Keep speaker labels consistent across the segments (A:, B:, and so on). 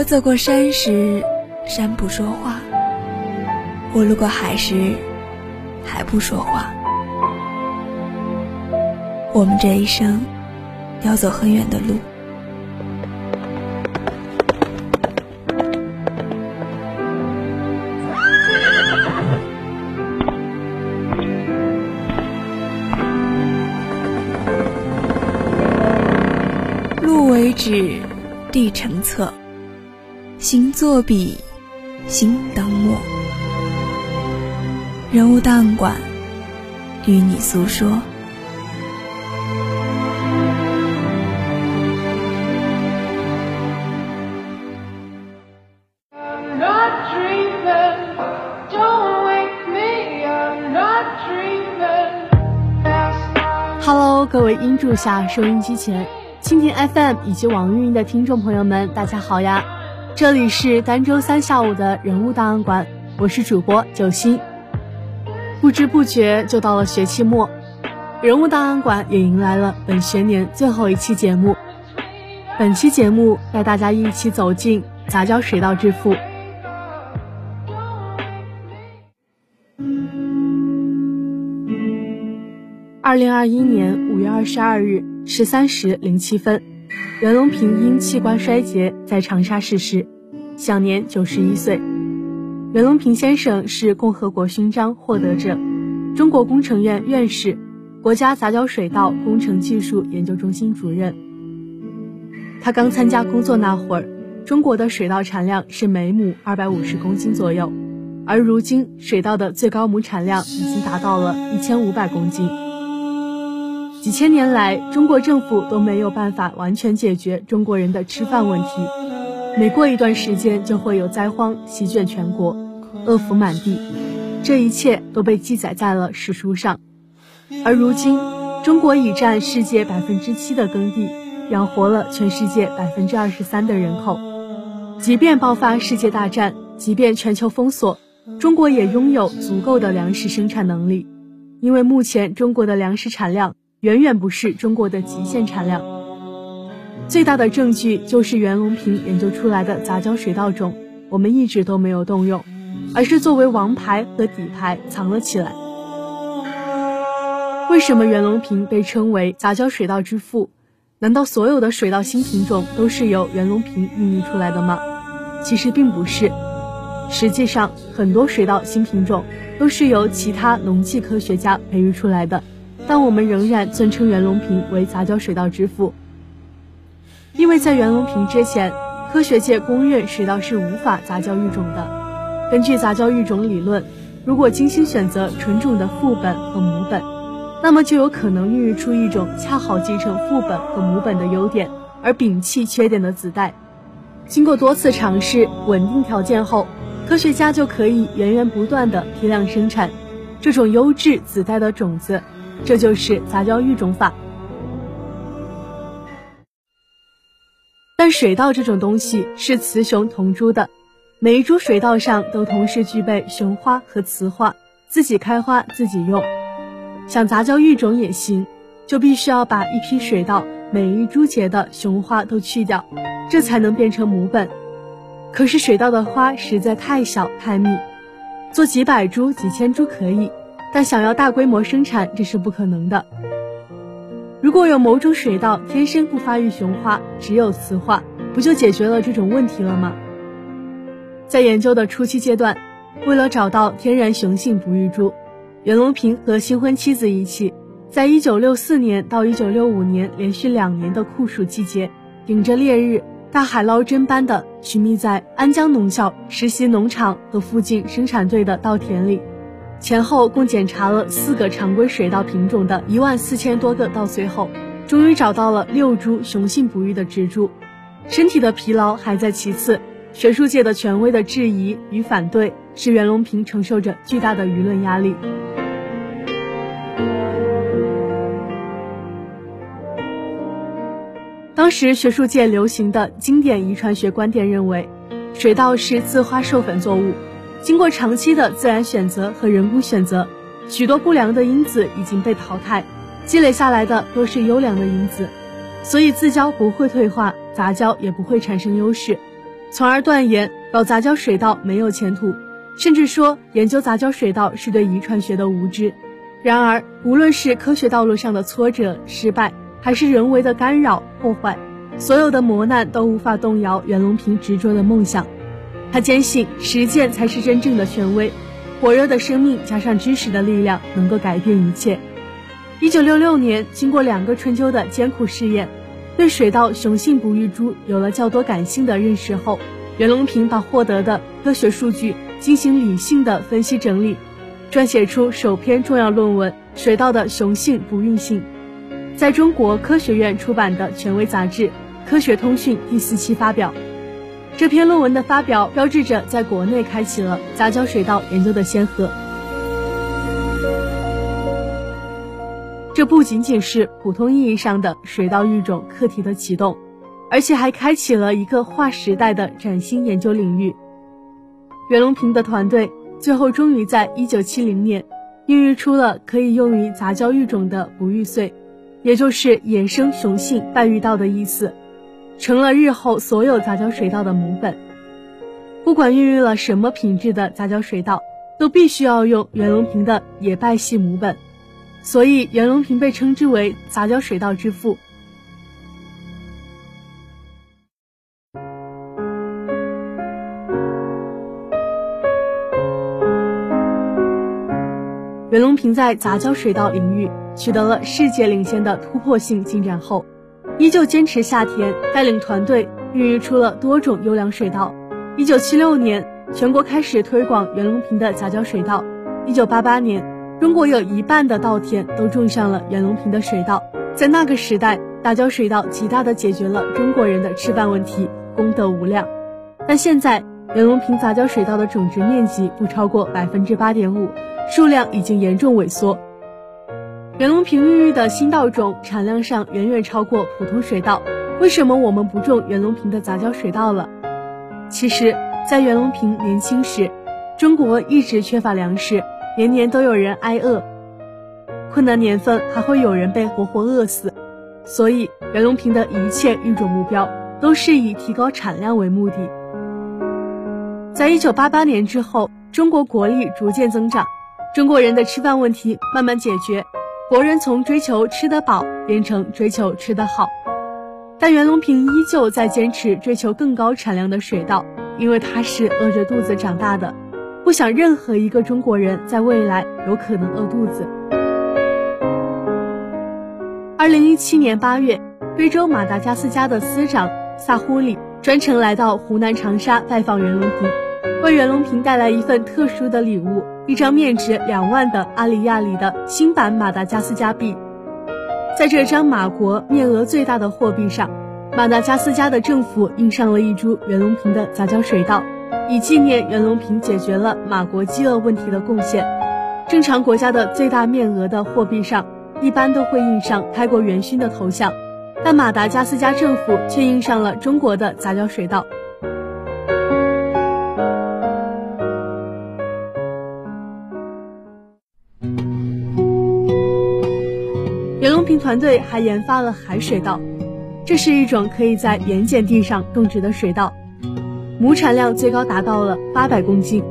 A: 我走过山时，山不说话；我路过海时，海不说话。我们这一生要走很远的路，路为纸，地成册。心作笔，心当墨。人物档案馆，与你诉说。
B: Hello，各位音柱下收音机前，蜻蜓 FM 以及网易云的听众朋友们，大家好呀！这里是单周三下午的人物档案馆，我是主播九星。不知不觉就到了学期末，人物档案馆也迎来了本学年最后一期节目。本期节目带大家一起走进杂交水稻之父。二零二一年五月二十二日十三时零七分。袁隆平因器官衰竭在长沙逝世，享年九十一岁。袁隆平先生是共和国勋章获得者，中国工程院院士，国家杂交水稻工程技术研究中心主任。他刚参加工作那会儿，中国的水稻产量是每亩二百五十公斤左右，而如今水稻的最高亩产量已经达到了一千五百公斤。几千年来，中国政府都没有办法完全解决中国人的吃饭问题。每过一段时间，就会有灾荒席卷全国，饿殍满地。这一切都被记载在了史书上。而如今，中国已占世界百分之七的耕地，养活了全世界百分之二十三的人口。即便爆发世界大战，即便全球封锁，中国也拥有足够的粮食生产能力。因为目前中国的粮食产量。远远不是中国的极限产量。最大的证据就是袁隆平研究出来的杂交水稻种，我们一直都没有动用，而是作为王牌和底牌藏了起来。为什么袁隆平被称为杂交水稻之父？难道所有的水稻新品种都是由袁隆平孕育出来的吗？其实并不是。实际上，很多水稻新品种都是由其他农技科学家培育出来的。但我们仍然尊称袁隆平为杂交水稻之父，因为在袁隆平之前，科学界公认水稻是无法杂交育种的。根据杂交育种理论，如果精心选择纯种的父本和母本，那么就有可能孕育出一种恰好继承父本和母本的优点，而摒弃缺点的子代。经过多次尝试、稳定条件后，科学家就可以源源不断的批量生产这种优质子代的种子。这就是杂交育种法，但水稻这种东西是雌雄同株的，每一株水稻上都同时具备雄花和雌花，自己开花自己用。想杂交育种也行，就必须要把一批水稻每一株节的雄花都去掉，这才能变成母本。可是水稻的花实在太小太密，做几百株、几千株可以。但想要大规模生产，这是不可能的。如果有某种水稻天生不发育雄花，只有雌花，不就解决了这种问题了吗？在研究的初期阶段，为了找到天然雄性不育株，袁隆平和新婚妻子一起，在1964年到1965年连续两年的酷暑季节，顶着烈日，大海捞针般的寻觅在安江农校实习农场和附近生产队的稻田里。前后共检查了四个常规水稻品种的一万四千多个稻穗后，终于找到了六株雄性不育的植株。身体的疲劳还在其次，学术界的权威的质疑与反对，使袁隆平承受着巨大的舆论压力。当时学术界流行的经典遗传学观点认为，水稻是自花授粉作物，经过长期的自然选择和人工选择，许多不良的因子已经被淘汰，积累下来的都是优良的因子，所以自交不会退化，杂交也不会产生优势，从而断言搞杂交水稻没有前途，甚至说研究杂交水稻是对遗传学的无知。然而，无论是科学道路上的挫折、失败，还是人为的干扰破坏，所有的磨难都无法动摇袁隆平执着的梦想。他坚信实践才是真正的权威，火热的生命加上知识的力量能够改变一切。一九六六年，经过两个春秋的艰苦试验，对水稻雄性不育株有了较多感性的认识后，袁隆平把获得的科学数据进行理性的分析整理，撰写出首篇重要论文《水稻的雄性不育性》。在中国科学院出版的权威杂志《科学通讯》第四期发表。这篇论文的发表，标志着在国内开启了杂交水稻研究的先河。这不仅仅是普通意义上的水稻育种课题的启动，而且还开启了一个划时代的崭新研究领域。袁隆平的团队最后终于在1970年，孕育出了可以用于杂交育种的不育穗。也就是野生雄性半育稻的意思，成了日后所有杂交水稻的母本。不管孕育了什么品质的杂交水稻，都必须要用袁隆平的野败系母本，所以袁隆平被称之为杂交水稻之父。袁隆平在杂交水稻领域取得了世界领先的突破性进展后，依旧坚持下田，带领团队孕育出了多种优良水稻。一九七六年，全国开始推广袁隆平的杂交水稻。一九八八年，中国有一半的稻田都种上了袁隆平的水稻。在那个时代，杂交水稻极大的解决了中国人的吃饭问题，功德无量。但现在，袁隆平杂交水稻的种植面积不超过百分之八点五。数量已经严重萎缩。袁隆平孕育的新稻种产量上远远超过普通水稻，为什么我们不种袁隆平的杂交水稻了？其实，在袁隆平年轻时，中国一直缺乏粮食，年年都有人挨饿，困难年份还会有人被活活饿死。所以，袁隆平的一切育种目标都是以提高产量为目的。在一九八八年之后，中国国力逐渐增长。中国人的吃饭问题慢慢解决，国人从追求吃得饱变成追求吃得好，但袁隆平依旧在坚持追求更高产量的水稻，因为他是饿着肚子长大的，不想任何一个中国人在未来有可能饿肚子。二零一七年八月，非洲马达加斯加的司长萨呼里专程来到湖南长沙拜访袁隆平。为袁隆平带来一份特殊的礼物，一张面值两万的阿里亚里的新版马达加斯加币。在这张马国面额最大的货币上，马达加斯加的政府印上了一株袁隆平的杂交水稻，以纪念袁隆平解决了马国饥饿问题的贡献。正常国家的最大面额的货币上，一般都会印上开国元勋的头像，但马达加斯加政府却印上了中国的杂交水稻。团队还研发了海水稻，这是一种可以在盐碱地上种植的水稻，亩产量最高达到了八百公斤。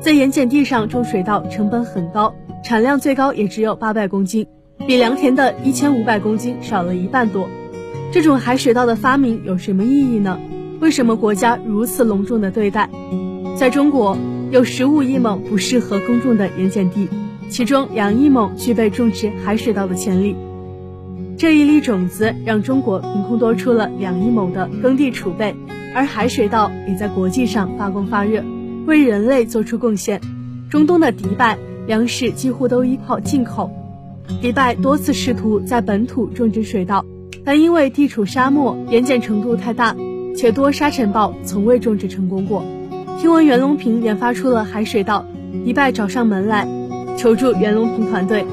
B: 在盐碱地上种水稻成本很高，产量最高也只有八百公斤，比良田的一千五百公斤少了一半多。这种海水稻的发明有什么意义呢？为什么国家如此隆重的对待？在中国，有十五亿亩不适合耕种的盐碱地，其中两亿亩具备种植海水稻的潜力。这一粒种子让中国凭空多出了两亿亩的耕地储备，而海水稻也在国际上发光发热，为人类做出贡献。中东的迪拜粮食几乎都依靠进口，迪拜多次试图在本土种植水稻，但因为地处沙漠，盐碱程度太大，且多沙尘暴从未种植成功过。听闻袁隆平研发出了海水稻，迪拜找上门来，求助袁隆平团队。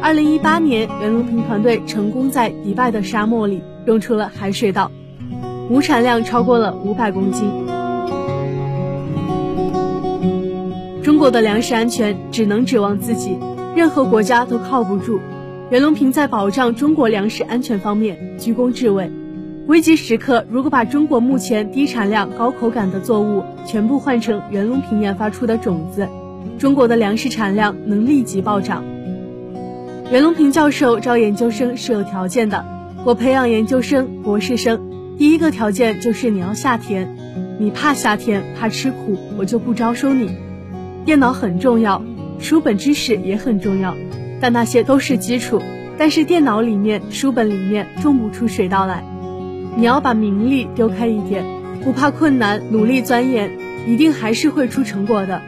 B: 二零一八年，袁隆平团队成功在迪拜的沙漠里种出了海水稻，亩产量超过了五百公斤。中国的粮食安全只能指望自己，任何国家都靠不住。袁隆平在保障中国粮食安全方面居功至伟。危急时刻，如果把中国目前低产量、高口感的作物全部换成袁隆平研发出的种子，中国的粮食产量能立即暴涨。袁隆平教授招研究生是有条件的，我培养研究生、博士生，第一个条件就是你要下田，你怕下田、怕吃苦，我就不招收你。电脑很重要，书本知识也很重要，但那些都是基础。但是电脑里面、书本里面种不出水稻来。你要把名利丢开一点，不怕困难，努力钻研，一定还是会出成果的。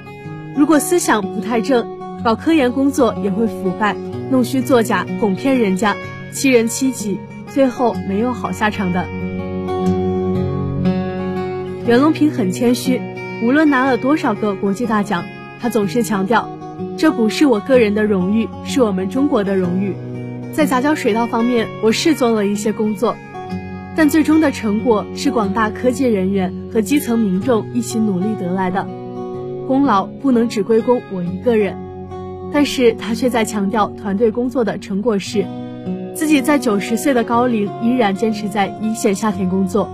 B: 如果思想不太正，搞科研工作也会腐败，弄虚作假，哄骗人家，欺人欺己，最后没有好下场的。袁隆平很谦虚，无论拿了多少个国际大奖，他总是强调，这不是我个人的荣誉，是我们中国的荣誉。在杂交水稻方面，我是做了一些工作。但最终的成果是广大科技人员和基层民众一起努力得来的，功劳不能只归功我一个人。但是他却在强调团队工作的成果是，自己在九十岁的高龄依然坚持在一线下田工作，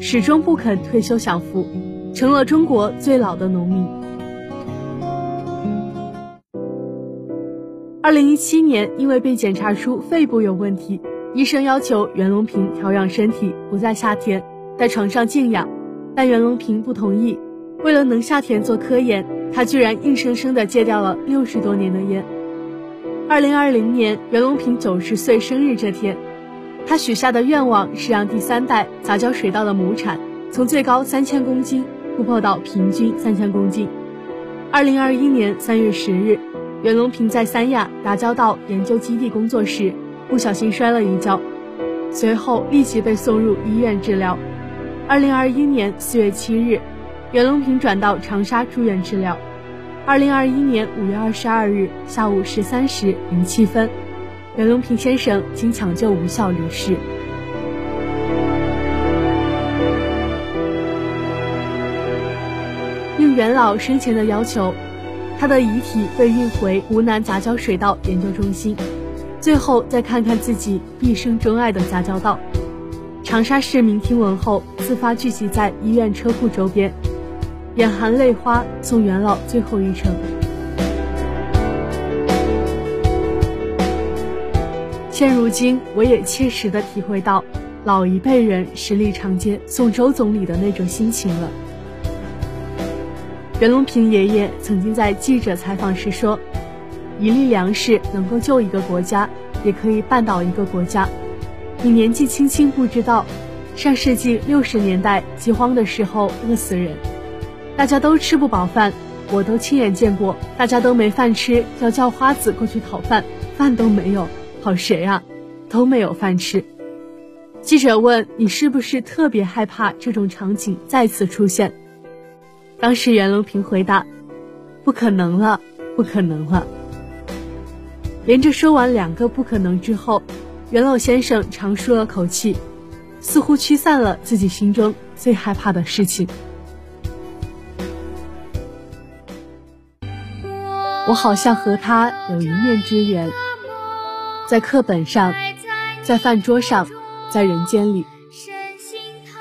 B: 始终不肯退休享福，成了中国最老的农民。二零一七年，因为被检查出肺部有问题。医生要求袁隆平调养身体，不再下田，在床上静养，但袁隆平不同意。为了能下田做科研，他居然硬生生地戒掉了六十多年的烟。二零二零年，袁隆平九十岁生日这天，他许下的愿望是让第三代杂交水稻的亩产从最高三千公斤突破到平均三千公斤。二零二一年三月十日，袁隆平在三亚杂交稻研究基地工作时。不小心摔了一跤，随后立即被送入医院治疗。二零二一年四月七日，袁隆平转到长沙住院治疗。二零二一年五月二十二日下午十三时零七分，袁隆平先生经抢救无效离世。应袁老生前的要求，他的遗体被运回湖南杂交水稻研究中心。最后再看看自己毕生钟爱的杂交稻，长沙市民听闻后自发聚集在医院车库周边，眼含泪花送元老最后一程。现如今，我也切实的体会到老一辈人十里长街送周总理的那种心情了。袁隆平爷爷曾经在记者采访时说。一粒粮食能够救一个国家，也可以绊倒一个国家。你年纪轻轻不知道，上世纪六十年代饥荒的时候饿死人，大家都吃不饱饭，我都亲眼见过，大家都没饭吃，要叫花子过去讨饭，饭都没有，讨谁啊？都没有饭吃。记者问你是不是特别害怕这种场景再次出现？当时袁隆平回答：不可能了，不可能了。连着说完两个不可能之后，袁老先生长舒了口气，似乎驱散了自己心中最害怕的事情。我好像和他有一面之缘，在课本上，在饭桌上，在人间里，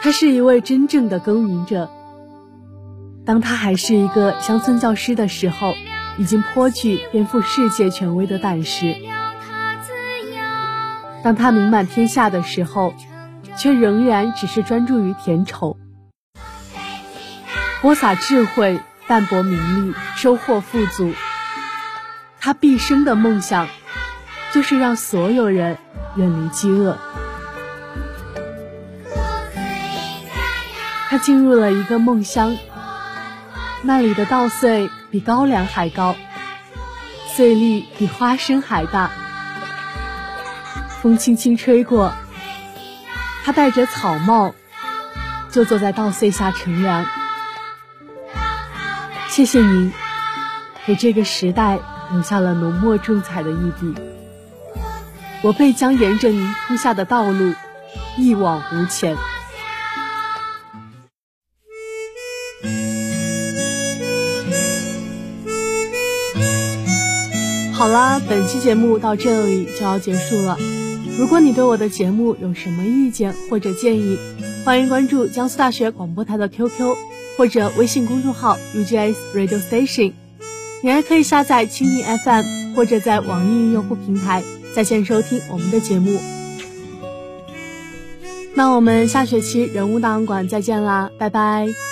B: 他是一位真正的耕耘者。当他还是一个乡村教师的时候。已经颇具颠覆世界权威的胆识。当他名满天下的时候，却仍然只是专注于甜丑，播撒智慧，淡泊名利，收获富足。他毕生的梦想，就是让所有人远离饥饿。他进入了一个梦乡，那里的稻穗。比高粱还高，穗粒比花生还大。风轻轻吹过，他戴着草帽，就坐在稻穗下乘凉。谢谢您，给这个时代留下了浓墨重彩的一笔。我辈将沿着您铺下的道路一往无前。好啦，本期节目到这里就要结束了。如果你对我的节目有什么意见或者建议，欢迎关注江苏大学广播台的 QQ 或者微信公众号 UGS Radio Station。你还可以下载蜻蜓 FM 或者在网易云用户平台在线收听我们的节目。那我们下学期人物档案馆再见啦，拜拜。